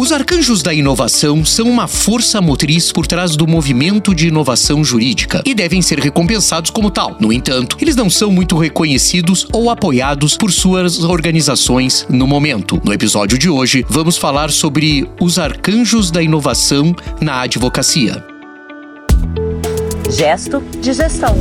Os arcanjos da inovação são uma força motriz por trás do movimento de inovação jurídica e devem ser recompensados como tal. No entanto, eles não são muito reconhecidos ou apoiados por suas organizações no momento. No episódio de hoje, vamos falar sobre os arcanjos da inovação na advocacia. Gesto de gestão.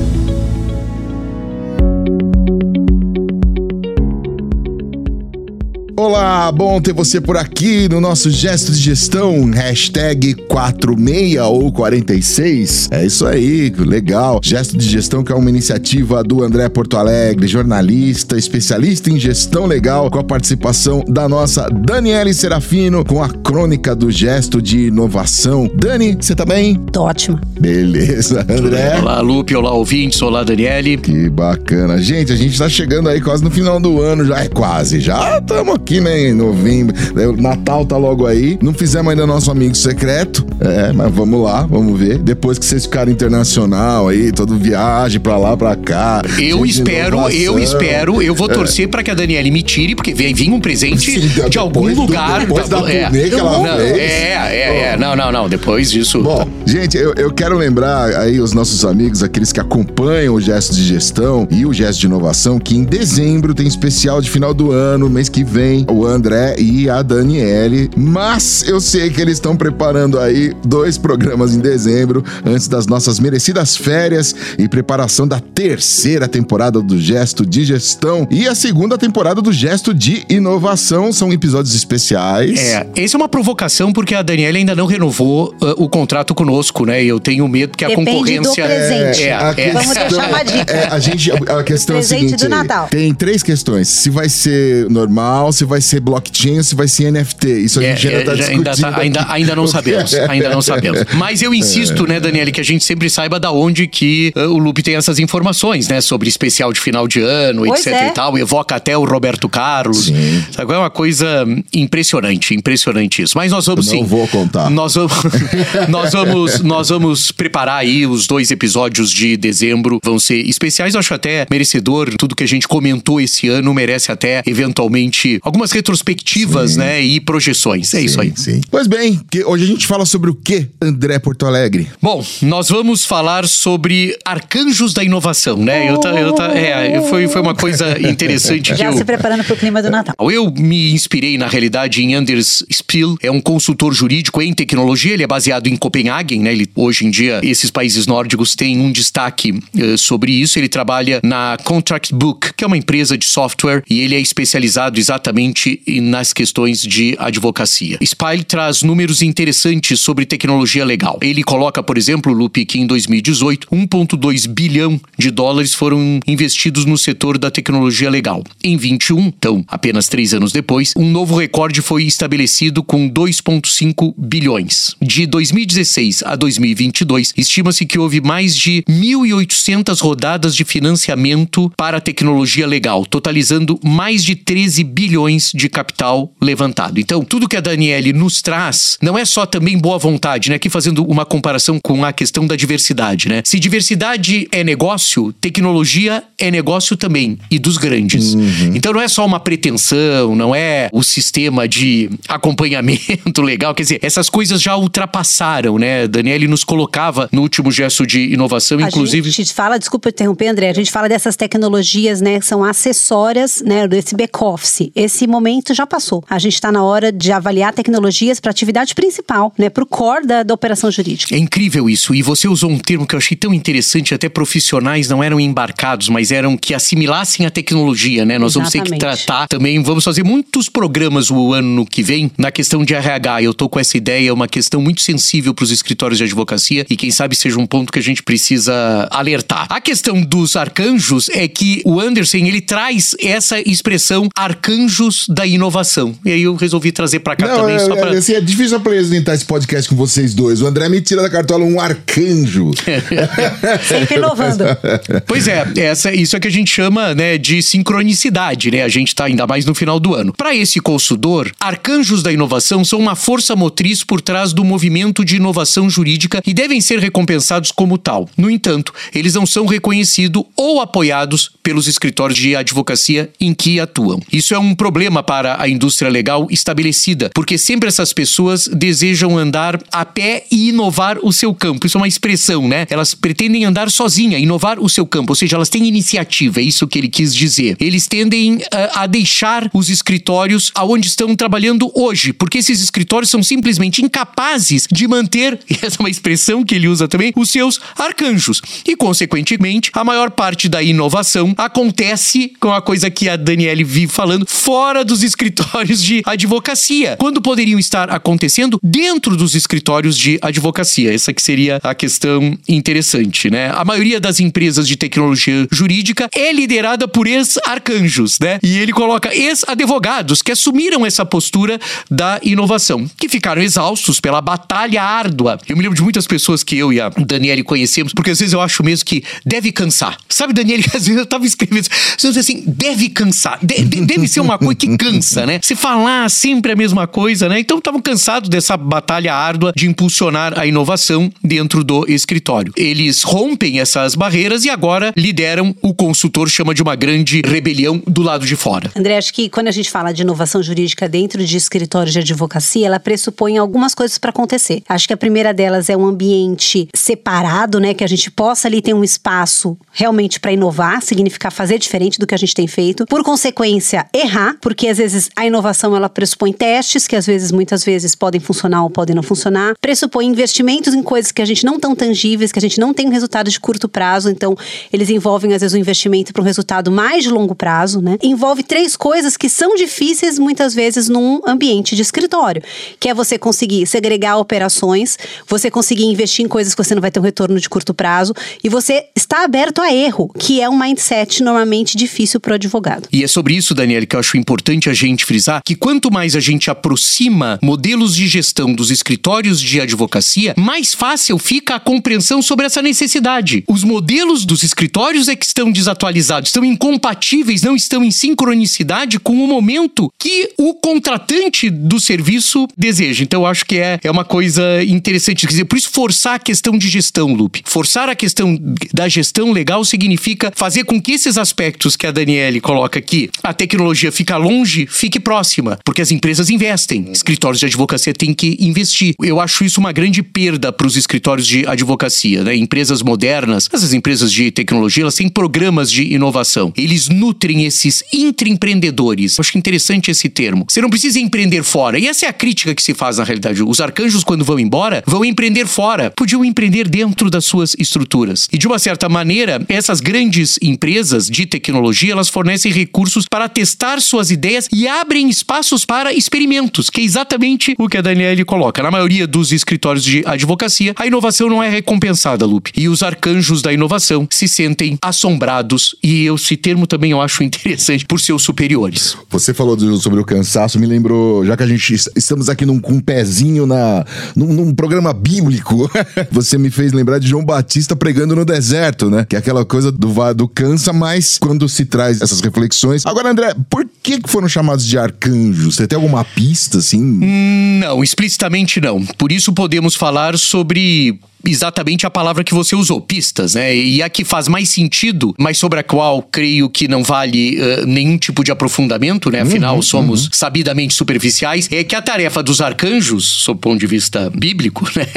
Olá, bom ter você por aqui no nosso gesto de gestão, hashtag 46 ou 46. É isso aí, legal. Gesto de gestão que é uma iniciativa do André Porto Alegre, jornalista, especialista em gestão legal, com a participação da nossa Daniele Serafino, com a crônica do gesto de inovação. Dani, você tá bem? Tô ótima. Beleza, André. Olá, Lupe, olá, ouvintes, olá, Daniele. Que bacana. Gente, a gente tá chegando aí quase no final do ano, já é quase, já estamos aqui aqui, né, em novembro. O Natal tá logo aí. Não fizemos ainda nosso amigo secreto. É, mas vamos lá, vamos ver. Depois que vocês ficarem internacional aí, todo viagem pra lá, pra cá. Eu espero, eu espero, eu vou é. torcer é. pra que a Daniele me tire, porque vem vir um presente Sim, de algum lugar. Do, depois da, da é. que ela não, fez. É, é, é. Não, não, não. Depois disso. Bom, tá. gente, eu, eu quero lembrar aí os nossos amigos, aqueles que acompanham o gesto de gestão e o gesto de inovação, que em dezembro tem especial de final do ano, mês que vem o André e a Daniele. Mas eu sei que eles estão preparando aí dois programas em dezembro, antes das nossas merecidas férias e preparação da terceira temporada do Gesto de Gestão e a segunda temporada do Gesto de Inovação. São episódios especiais. É, essa é uma provocação porque a Daniela ainda não renovou uh, o contrato conosco, né? Eu tenho medo que a Depende concorrência. Do presente. É, é, é. Vamos deixar uma dica. É, a, gente, a questão presente é a seguinte: do Natal. tem três questões. Se vai ser normal, se vai ser blockchain ou se vai ser NFT. Isso a gente é, ainda tá discutindo. Ainda, tá, ainda, ainda, não sabemos. Ainda não sabemos. Mas eu insisto, né, Daniele, que a gente sempre saiba da onde que uh, o Lupe tem essas informações, né? Sobre especial de final de ano, pois etc é. e tal. Evoca até o Roberto Carlos. Sim. Sabe? É uma coisa impressionante, impressionante isso. Mas nós vamos não sim. Não vou contar. Nós vamos, nós vamos, nós vamos preparar aí os dois episódios de dezembro. Vão ser especiais. Eu acho até merecedor. Tudo que a gente comentou esse ano merece até, eventualmente, algumas retrospectivas, sim. né? E projeções. É sim, isso aí. Sim. Pois bem, hoje a gente fala sobre o que, André Porto Alegre? Bom, nós vamos falar sobre arcanjos da inovação, né? Eu, tá, eu tá, é, foi, foi uma coisa interessante. Já que se eu, preparando para o clima do Natal. Eu me inspirei, na realidade, em Anders Spiel, é um consultor jurídico em tecnologia, ele é baseado em Copenhagen, né? Ele, hoje em dia, esses países nórdicos têm um destaque uh, sobre isso. Ele trabalha na Contract Book, que é uma empresa de software, e ele é especializado exatamente nas questões de advocacia. Spiel traz números interessantes sobre tecnologia legal. Ele coloca, por exemplo, Lupe, que em 2018, 1,2 bilhão de dólares foram investidos no setor da tecnologia legal. Em 21, então, apenas três anos depois, um novo recorde foi estabelecido com 2,5 bilhões. De 2016 a 2022, estima-se que houve mais de 1.800 rodadas de financiamento para tecnologia legal, totalizando mais de 13 bilhões de capital levantado. Então, tudo que a Daniele nos traz não é só também boa vontade, né? Aqui fazendo uma comparação com a questão da diversidade, né? Se diversidade é negócio, tecnologia é negócio também e dos grandes. Uhum. Então não é só uma pretensão, não é o sistema de acompanhamento legal, quer dizer, essas coisas já ultrapassaram, né? Daniele nos colocava no último gesto de inovação, a inclusive. A gente fala, desculpa interromper, André, a gente fala dessas tecnologias, né, que são acessórias, né, desse back-office. Esse momento já passou. A gente está na hora de avaliar tecnologias para a atividade principal, né, para o core da, da operação jurídica. É incrível isso. E você usou um termo que eu achei tão interessante, até profissionais não eram embarcados, mas eram que assimilassem a tecnologia, né? Nós Exatamente. vamos ter que tratar também, vamos fazer muitos programas o ano que vem na questão de RH. Eu tô com essa ideia, é uma questão muito sensível para os escritórios de advocacia e quem sabe seja um ponto que a gente precisa alertar. A questão dos arcanjos é que o Anderson, ele traz essa expressão da inovação. E aí eu resolvi trazer para cá não, também é, só pra... assim, é difícil apresentar esse podcast com vocês dois. O André me tira da cartola um arcanjo. Sempre inovando. Pois é, essa, isso é que a gente chama né, de sincronicidade, né? A gente está ainda mais no final do ano. Para esse consultor, arcanjos da inovação são uma força motriz por trás do movimento de inovação jurídica e devem ser recompensados como tal. No entanto, eles não são reconhecidos ou apoiados pelos escritórios de advocacia em que atuam. Isso é um problema problema para a indústria legal estabelecida, porque sempre essas pessoas desejam andar a pé e inovar o seu campo. Isso é uma expressão, né? Elas pretendem andar sozinha, inovar o seu campo, ou seja, elas têm iniciativa, é isso que ele quis dizer. Eles tendem uh, a deixar os escritórios aonde estão trabalhando hoje, porque esses escritórios são simplesmente incapazes de manter, essa é uma expressão que ele usa também, os seus arcanjos. E, consequentemente, a maior parte da inovação acontece com a coisa que a Daniele vive falando, fora dos escritórios de advocacia, quando poderiam estar acontecendo dentro dos escritórios de advocacia. Essa que seria a questão interessante, né? A maioria das empresas de tecnologia jurídica é liderada por ex-arcanjos, né? E ele coloca ex-advogados que assumiram essa postura da inovação, que ficaram exaustos pela batalha árdua. Eu me lembro de muitas pessoas que eu e a Daniele conhecemos, porque às vezes eu acho mesmo que deve cansar. Sabe, Daniele, às vezes eu tava escrevendo assim, deve cansar, de, de, deve ser uma coisa que cansa, né? Se falar sempre a mesma coisa, né? Então estavam cansados dessa batalha árdua de impulsionar a inovação dentro do escritório. Eles rompem essas barreiras e agora lideram o consultor chama de uma grande rebelião do lado de fora. André, acho que quando a gente fala de inovação jurídica dentro de escritórios de advocacia, ela pressupõe algumas coisas para acontecer. Acho que a primeira delas é um ambiente separado, né, que a gente possa ali ter um espaço realmente para inovar, significar fazer diferente do que a gente tem feito. Por consequência, errar, porque às vezes a inovação ela pressupõe testes que às vezes muitas vezes podem funcionar ou podem não funcionar, pressupõe investimentos em coisas que a gente não tão tangíveis, que a gente não tem um resultado de curto prazo, então eles envolvem às vezes um investimento para um resultado mais de longo prazo, né? Envolve três coisas que são difíceis muitas vezes num ambiente de escritório, que é você conseguir segregar operações, você conseguir investir em coisas que você não vai ter um retorno de curto prazo e você está aberto a erro, que é um mindset normalmente difícil para o advogado. E é sobre isso, Daniel, que eu acho importante a gente frisar que quanto mais a gente aproxima modelos de gestão dos escritórios de advocacia, mais fácil fica a compreensão sobre essa necessidade. Os modelos dos escritórios é que estão desatualizados, estão incompatíveis, não estão em sincronicidade com o momento que o contratante do serviço deseja. Então, eu acho que é, é uma coisa interessante. Quer dizer, por isso, forçar a questão de gestão, Lupe. Forçar a questão da gestão legal significa fazer com que esses aspectos que a Daniele coloca aqui, a tecnologia fica longe, fique próxima, porque as empresas investem. Escritórios de advocacia têm que investir. Eu acho isso uma grande perda para os escritórios de advocacia, né? Empresas modernas, essas empresas de tecnologia, elas têm programas de inovação. Eles nutrem esses intraempreendedores. Eu acho interessante esse termo. Você não precisa empreender fora. E essa é a crítica que se faz na realidade. Os arcanjos, quando vão embora, vão empreender fora. Podiam empreender dentro das suas estruturas. E de uma certa maneira, essas grandes empresas de tecnologia, elas fornecem recursos para testar suas ideias e abrem espaços para experimentos, que é exatamente o que a Daniele coloca. Na maioria dos escritórios de advocacia, a inovação não é recompensada, Lupe. E os arcanjos da inovação se sentem assombrados e esse termo também eu acho interessante por seus superiores. Você falou do, sobre o cansaço, me lembrou, já que a gente estamos aqui num, com um pezinho na, num, num programa bíblico, você me fez lembrar de João Batista pregando no deserto, né? Que é aquela coisa do, do cansa, mas quando se traz essas reflexões. Agora, André, por que foram chamados de arcanjos? Você tem alguma pista, assim? Hum, não, explicitamente não. Por isso podemos falar sobre exatamente a palavra que você usou, pistas, né? E a que faz mais sentido, mas sobre a qual creio que não vale uh, nenhum tipo de aprofundamento, né? Afinal, uhum, somos uhum. sabidamente superficiais. É que a tarefa dos arcanjos, sob o ponto de vista bíblico, né?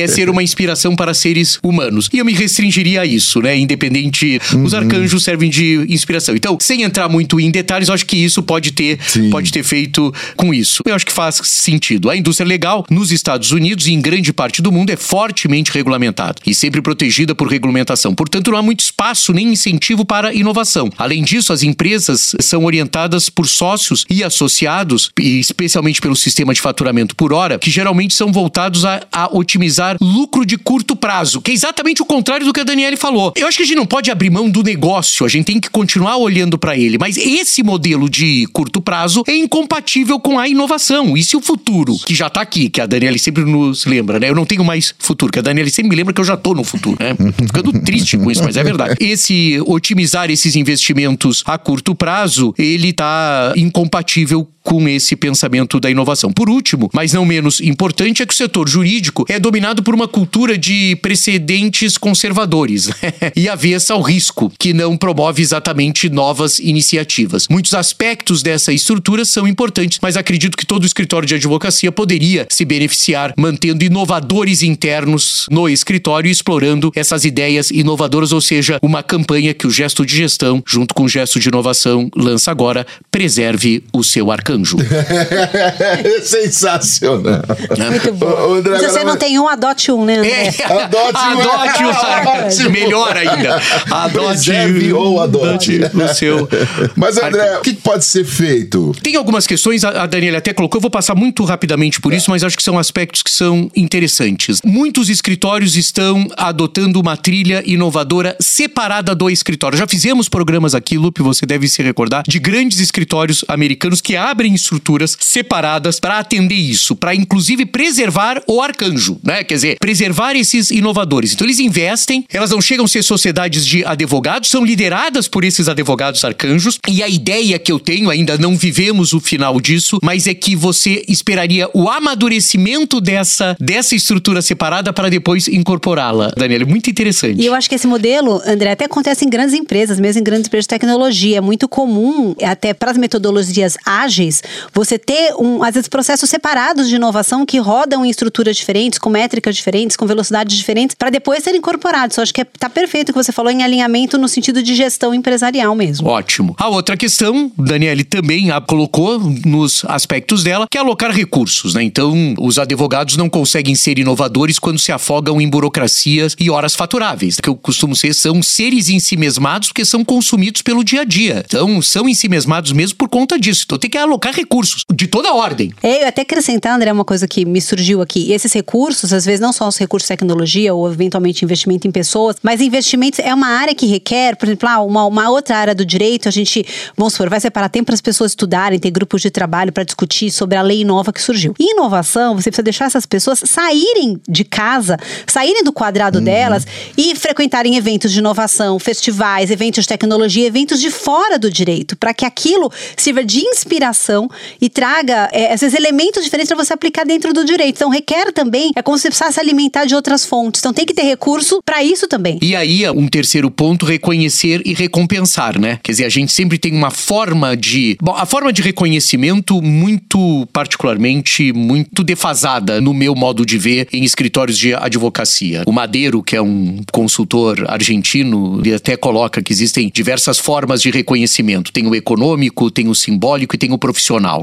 é ser uma inspiração para seres humanos. E eu me restringiria a isso, né? Independente. Uhum. Os arcanjos servem de inspiração. Então, sem entrar muito em detalhes, eu acho que isso pode ter, pode ter feito com isso. Eu acho que faz sentido. A indústria legal nos Estados Unidos e em grande parte do mundo é fortemente regulamentada e sempre protegida por regulamentação. Portanto, não há muito espaço nem incentivo para inovação. Além disso, as empresas são orientadas por sócios e associados, e especialmente pelo sistema de faturamento por hora, que geralmente são voltados a, a otimizar lucro de curto prazo, que é exatamente o contrário do que a Daniele falou. Eu acho que a gente não pode abrir mão do negócio, a gente tem que continuar olhando para ele, mas esse modelo de curto prazo é incompatível com a inovação. E se o futuro, que já está aqui, que a Daniele sempre nos lembra, né? Eu não tenho mais futuro, que a Daniele ele sempre me lembra que eu já tô no futuro, né? Tô ficando triste com isso, mas é verdade. Esse otimizar esses investimentos a curto prazo, ele tá incompatível com esse pensamento da inovação. Por último, mas não menos importante, é que o setor jurídico é dominado por uma cultura de precedentes conservadores e avessa ao risco, que não promove exatamente novas iniciativas. Muitos aspectos dessa estrutura são importantes, mas acredito que todo escritório de advocacia poderia se beneficiar mantendo inovadores internos no escritório e explorando essas ideias inovadoras, ou seja, uma campanha que o gesto de gestão, junto com o gesto de inovação, lança agora, preserve o seu arcanjo. Sensacional. Muito bom. André, Se você não tem um, adote um, né? André? É, adote, adote um. Melhor ainda. Adote Preserve ou adote. o seu. Mas, André, o que pode ser feito? Tem algumas questões, a Daniela até colocou, eu vou passar muito rapidamente por isso, mas acho que são aspectos que são interessantes. Muitos escritórios estão adotando uma trilha inovadora separada do escritório. Já fizemos programas aqui, Lupe, você deve se recordar, de grandes escritórios americanos que abrem estruturas separadas para atender isso, para inclusive preservar o arcanjo, né? Quer dizer, preservar esses inovadores. Então eles investem, elas não chegam a ser sociedades de advogados, são lideradas por esses advogados arcanjos, e a ideia que eu tenho, ainda não vivemos o final disso, mas é que você esperaria o amadurecimento dessa, dessa estrutura separada para depois incorporá-la. Daniela, é muito interessante. E eu acho que esse modelo, André, até acontece em grandes empresas, mesmo em grandes empresas de tecnologia. É muito comum, até para as metodologias ágeis, você ter, um, às vezes, processos separados de inovação que rodam em estruturas diferentes, com métricas diferentes, com velocidades diferentes, para depois serem incorporados. Eu acho que está é, perfeito o que você falou em alinhamento no sentido de gestão empresarial mesmo. Ótimo. A outra questão, Daniele também colocou nos aspectos dela, que é alocar recursos, né? Então, os advogados não conseguem ser inovadores quando se afogam em burocracias e horas faturáveis, que eu costumo ser são seres em si mesmados porque são consumidos pelo dia a dia. Então, são em si mesmados mesmo por conta disso. Então, tem que alocar recursos de toda ordem. É, eu até acrescentar, André, uma coisa que me surgiu aqui. Esses recursos, às vezes, não só os recursos de tecnologia ou eventualmente investimento em pessoas, mas investimentos é uma área que requer, por exemplo, ah, uma, uma outra área do direito, a gente, vamos supor, vai separar tempo para as pessoas estudarem, ter grupos de trabalho para discutir sobre a lei nova que surgiu. E inovação, você precisa deixar essas pessoas saírem de casa, saírem do quadrado uhum. delas e frequentarem eventos de inovação, festivais, eventos de tecnologia, eventos de fora do direito, para que aquilo sirva de inspiração e traga, é, esses elementos diferentes para você aplicar dentro do direito. Então, requer também, é como se você precisasse alimentar de outras fontes. Então, tem que ter recurso para isso também. E aí, um terceiro ponto, reconhecer e recompensar, né? Quer dizer, a gente sempre tem uma forma de. Bom, a forma de reconhecimento, muito particularmente, muito defasada no meu modo de ver em escritórios de advocacia. O Madeiro, que é um consultor argentino, ele até coloca que existem diversas formas de reconhecimento. Tem o econômico, tem o simbólico e tem o profissional,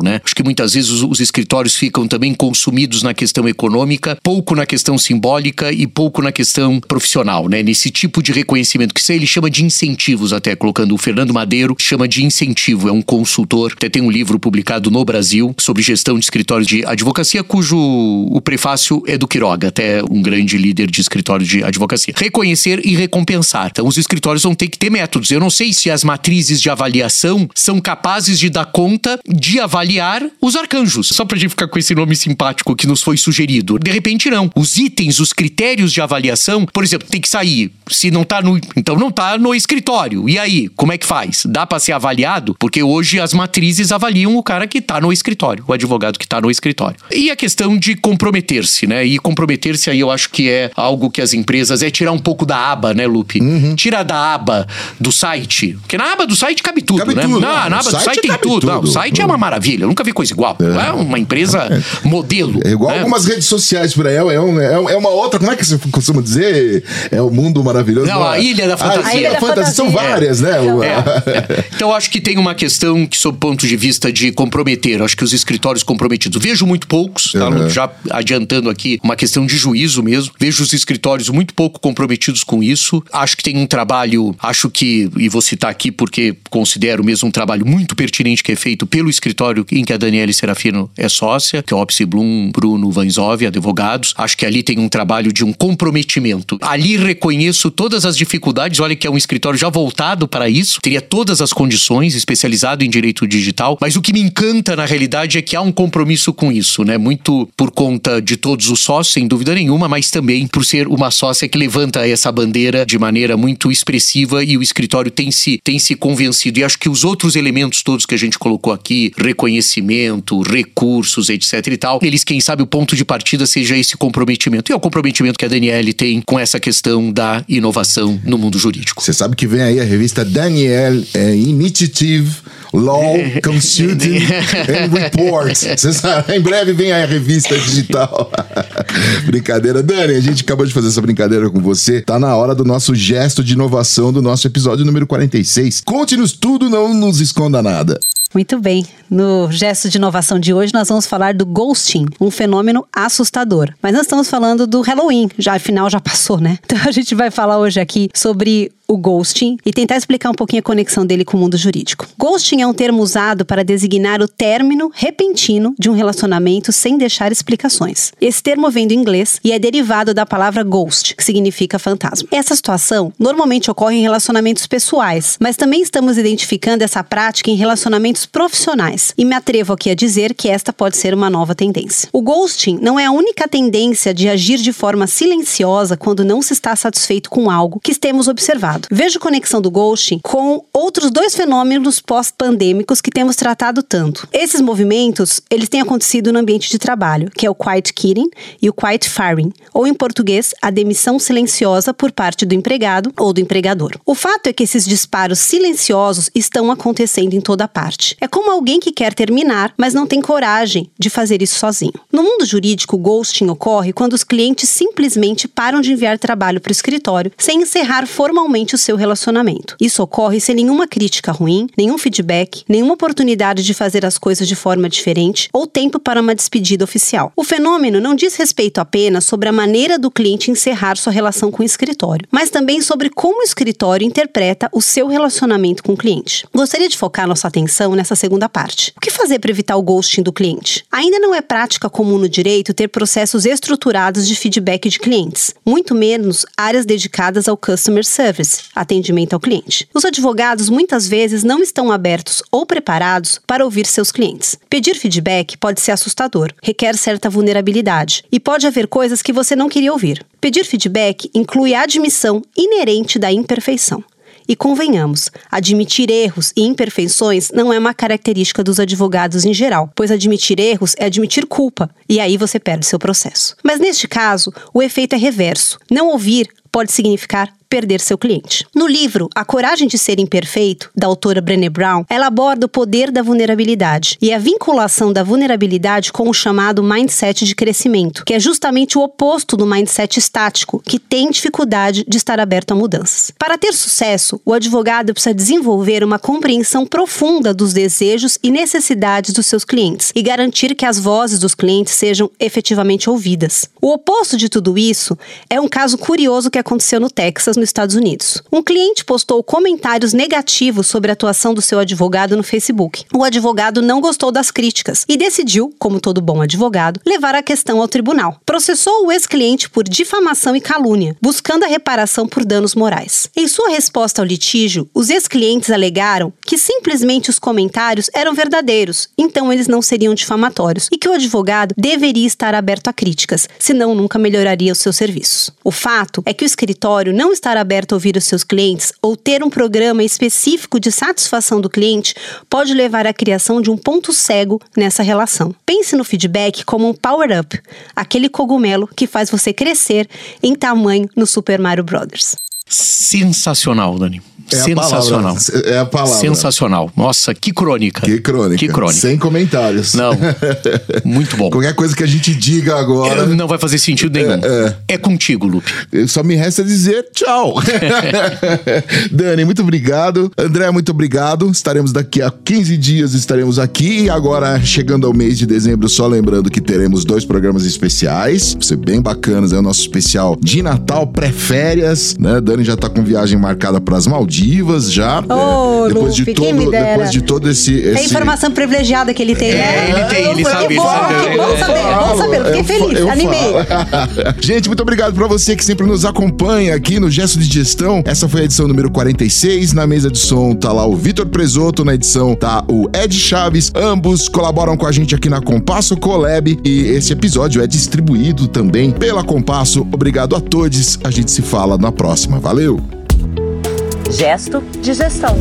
né? Acho que muitas vezes os, os escritórios ficam também consumidos na questão econômica, pouco na questão simbólica e pouco na questão profissional, né? Nesse tipo de reconhecimento que isso ele chama de incentivos até, colocando o Fernando Madeiro, chama de incentivo, é um consultor, até tem um livro publicado no Brasil sobre gestão de escritórios de advocacia, cujo o prefácio é do Quiroga, até um grande líder de escritório de advocacia. Reconhecer e recompensar. Então os escritórios vão ter que ter métodos. Eu não sei se as matrizes de avaliação são capazes de dar conta de avaliar os arcanjos. Só pra gente ficar com esse nome simpático que nos foi sugerido. De repente não. Os itens, os critérios de avaliação, por exemplo, tem que sair. Se não tá no, então não tá no escritório. E aí, como é que faz? Dá para ser avaliado? Porque hoje as matrizes avaliam o cara que tá no escritório, o advogado que tá no escritório. E a questão de comprometer-se, né? E comprometer-se aí eu acho que é algo que as empresas é tirar um pouco da aba, né, Lupe? Uhum. Tira da aba do site. Porque na aba do site cabe tudo, cabe né? Tudo, na, na aba do site tem tudo. tudo. Não, o site é uma maravilha. Eu nunca vi coisa igual. É, é uma empresa é. modelo. É igual né? algumas redes sociais por aí. É, um, é, uma outra, como é que você costuma dizer? É o mundo maravilhoso. Não, a Ilha da Fantasia. A Ilha da Fantasia. São várias, né? É, então acho que tem uma questão que, sob o ponto de vista de comprometer, acho que os escritórios comprometidos. Vejo muito poucos, tá? Uhum. Já adiantando aqui uma questão de juízo mesmo. Vejo os escritórios muito pouco comprometidos com isso. Acho que tem um trabalho, acho que, e vou citar aqui porque considero mesmo um trabalho muito pertinente que é feito pelo escritório em que a Daniele Serafino é sócia, que é o Opsi Blum, Bruno Vanzov, advogados. Acho que ali tem um trabalho de um comprometimento. Ali reconheço todas as dificuldades. Olha que é um escritório já voltado para isso, teria todas as condições, especializado em direito digital. Mas o que me encanta na realidade é que há um compromisso com isso, né? Muito por conta de todos os sócios, sem dúvida nenhuma, mas também por ser uma sócia que levanta essa bandeira de maneira muito expressiva e o escritório tem se, tem se convencido. E acho que os outros elementos todos que a gente colocou aqui, reconhecimento, recursos, etc e tal. Eles, quem sabe, o ponto de partida seja esse comprometimento. E é o comprometimento que a Daniele tem com essa questão da inovação no mundo jurídico. Você sabe que vem aí a revista Daniel é, Initiative Law Consulting and Reports. Você sabe, em breve vem aí a revista digital. brincadeira. Dani, a gente acabou de fazer essa brincadeira com você. Tá na hora do nosso gesto de inovação do nosso episódio número 46. Conte-nos tudo, não nos esconda nada. Muito bem. No gesto de inovação de hoje, nós vamos falar do ghosting, um fenômeno assustador. Mas nós estamos falando do Halloween, já afinal já passou, né? Então a gente vai falar hoje aqui sobre o ghosting e tentar explicar um pouquinho a conexão dele com o mundo jurídico. Ghosting é um termo usado para designar o término repentino de um relacionamento sem deixar explicações. Esse termo vem do inglês e é derivado da palavra ghost, que significa fantasma. Essa situação normalmente ocorre em relacionamentos pessoais, mas também estamos identificando essa prática em relacionamentos profissionais e me atrevo aqui a dizer que esta pode ser uma nova tendência. O ghosting não é a única tendência de agir de forma silenciosa quando não se está satisfeito com algo que temos observado. Vejo conexão do ghosting com outros dois fenômenos pós-pandêmicos que temos tratado tanto. Esses movimentos, eles têm acontecido no ambiente de trabalho, que é o quiet quitting e o quiet firing, ou em português, a demissão silenciosa por parte do empregado ou do empregador. O fato é que esses disparos silenciosos estão acontecendo em toda parte. É como alguém que quer terminar, mas não tem coragem de fazer isso sozinho. No mundo jurídico, o ghosting ocorre quando os clientes simplesmente param de enviar trabalho para o escritório sem encerrar formalmente o seu relacionamento. Isso ocorre sem nenhuma crítica ruim, nenhum feedback, nenhuma oportunidade de fazer as coisas de forma diferente ou tempo para uma despedida oficial. O fenômeno não diz respeito apenas sobre a maneira do cliente encerrar sua relação com o escritório, mas também sobre como o escritório interpreta o seu relacionamento com o cliente. Gostaria de focar nossa atenção nessa segunda parte. O que fazer para evitar o ghosting do cliente? Ainda não é prática comum no direito ter processos estruturados de feedback de clientes, muito menos áreas dedicadas ao customer service, atendimento ao cliente. Os advogados muitas vezes não estão abertos ou preparados para ouvir seus clientes. Pedir feedback pode ser assustador, requer certa vulnerabilidade e pode haver coisas que você não queria ouvir. Pedir feedback inclui a admissão inerente da imperfeição. E convenhamos, admitir erros e imperfeições não é uma característica dos advogados em geral, pois admitir erros é admitir culpa, e aí você perde seu processo. Mas neste caso, o efeito é reverso. Não ouvir pode significar perder seu cliente. No livro A Coragem de Ser Imperfeito, da autora Brené Brown, ela aborda o poder da vulnerabilidade e a vinculação da vulnerabilidade com o chamado mindset de crescimento, que é justamente o oposto do mindset estático, que tem dificuldade de estar aberto a mudanças. Para ter sucesso, o advogado precisa desenvolver uma compreensão profunda dos desejos e necessidades dos seus clientes e garantir que as vozes dos clientes sejam efetivamente ouvidas. O oposto de tudo isso é um caso curioso que aconteceu no Texas, nos Estados Unidos. Um cliente postou comentários negativos sobre a atuação do seu advogado no Facebook. O advogado não gostou das críticas e decidiu, como todo bom advogado, levar a questão ao tribunal. Processou o ex-cliente por difamação e calúnia, buscando a reparação por danos morais. Em sua resposta ao litígio, os ex-clientes alegaram que simplesmente os comentários eram verdadeiros, então eles não seriam difamatórios, e que o advogado deveria estar aberto a críticas, senão nunca melhoraria os seus serviços. O fato é que o escritório não está estar aberto a ouvir os seus clientes ou ter um programa específico de satisfação do cliente pode levar à criação de um ponto cego nessa relação. Pense no feedback como um power-up, aquele cogumelo que faz você crescer em tamanho no Super Mario Bros. Sensacional, Dani. É Sensacional. A é a palavra. Sensacional. Nossa, que crônica. Que crônica. Que crônica. Sem comentários. Não. Muito bom. Qualquer coisa que a gente diga agora. É, não vai fazer sentido nenhum. É, é. é contigo, Lupe. Só me resta dizer tchau. Dani, muito obrigado. André, muito obrigado. Estaremos daqui a 15 dias, estaremos aqui. E agora, chegando ao mês de dezembro, só lembrando que teremos dois programas especiais. Vão ser bem bacanas. É o nosso especial de Natal pré-férias. Né? Dani já tá com viagem marcada para as Maldivas já. Oh, é, depois, Lupe, de todo, depois de todo esse, esse. É informação privilegiada que ele tem, é, né? Ele tem, ele sabe, ele sabe. Vamos saber, vamos saber. Fiquei feliz, eu animei. Gente, muito obrigado pra você que sempre nos acompanha aqui no Gesto de Gestão. Essa foi a edição número 46. Na mesa de som tá lá o Vitor Presoto, na edição tá o Ed Chaves. Ambos colaboram com a gente aqui na Compasso Colab e esse episódio é distribuído também pela Compasso. Obrigado a todos. A gente se fala na próxima. Valeu! Gesto de gestão.